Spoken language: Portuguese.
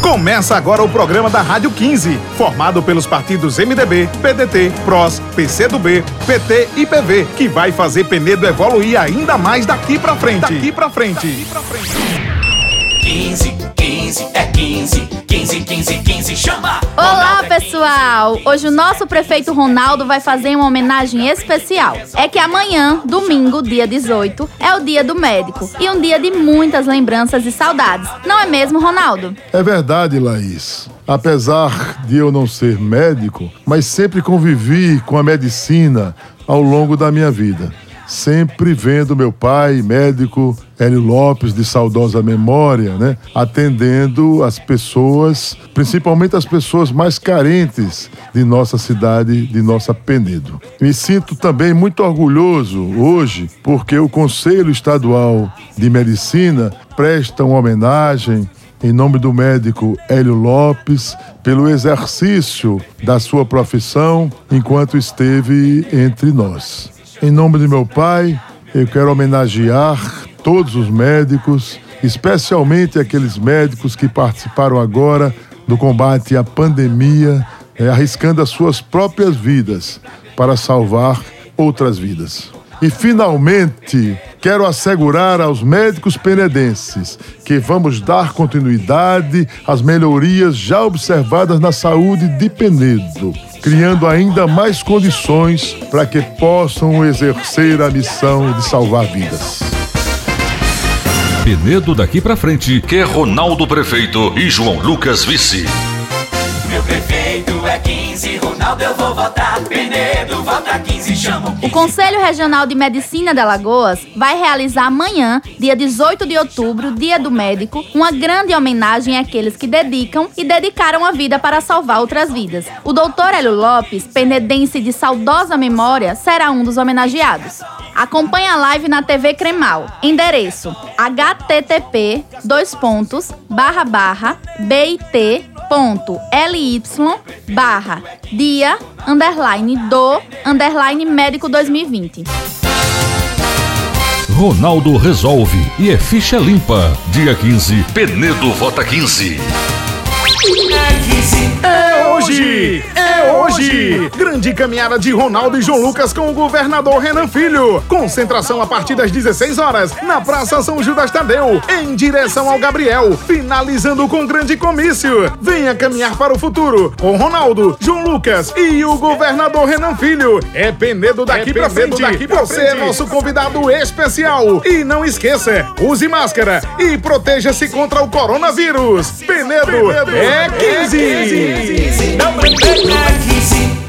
Começa agora o programa da Rádio 15, formado pelos partidos MDB, PDT, PROS, PCdoB, PT e PV, que vai fazer Penedo evoluir ainda mais daqui pra frente. Daqui pra frente. Daqui pra frente. 15, 15, é 15, 15, 15, 15, chama! Olá, Hoje o nosso prefeito Ronaldo vai fazer uma homenagem especial. É que amanhã, domingo, dia 18, é o dia do médico e um dia de muitas lembranças e saudades. Não é mesmo, Ronaldo? É verdade, Laís. Apesar de eu não ser médico, mas sempre convivi com a medicina ao longo da minha vida sempre vendo meu pai, médico Hélio Lopes, de saudosa memória, né, atendendo as pessoas, principalmente as pessoas mais carentes de nossa cidade, de nossa Penedo. Me sinto também muito orgulhoso hoje, porque o Conselho Estadual de Medicina presta uma homenagem em nome do médico Hélio Lopes, pelo exercício da sua profissão enquanto esteve entre nós. Em nome de meu pai, eu quero homenagear todos os médicos, especialmente aqueles médicos que participaram agora do combate à pandemia, é, arriscando as suas próprias vidas para salvar outras vidas. E finalmente, quero assegurar aos médicos penedenses que vamos dar continuidade às melhorias já observadas na saúde de Penedo criando ainda mais condições para que possam exercer a missão de salvar vidas. Penedo daqui para frente, que é Ronaldo prefeito e João Lucas vice. Meu prefeito é 15, Ronaldo eu vou votar. Penedo, vota 15, chamo 15. O Conselho Regional de Medicina de Alagoas vai realizar amanhã, dia 18 de outubro, Dia do Médico, uma grande homenagem àqueles que dedicam e dedicaram a vida para salvar outras vidas. O doutor Hélio Lopes, penedense de saudosa memória, será um dos homenageados. Acompanhe a live na TV Cremal. Endereço: http dois pontos barra barra bit ponto ly barra dia underline do underline médico 2020. Ronaldo resolve e é ficha limpa. Dia 15, Penedo vota 15. É hoje! É hoje! Grande caminhada de Ronaldo e João Lucas com o governador Renan Filho. Concentração a partir das 16 horas na Praça São Judas Tadeu, em direção ao Gabriel, finalizando com grande comício. Venha caminhar para o futuro com Ronaldo, João Lucas e o governador Renan Filho. É Penedo daqui, pra, frente. daqui pra Você é nosso convidado especial. E não esqueça, use máscara e proteja-se contra o coronavírus. Penedo, é 15. See.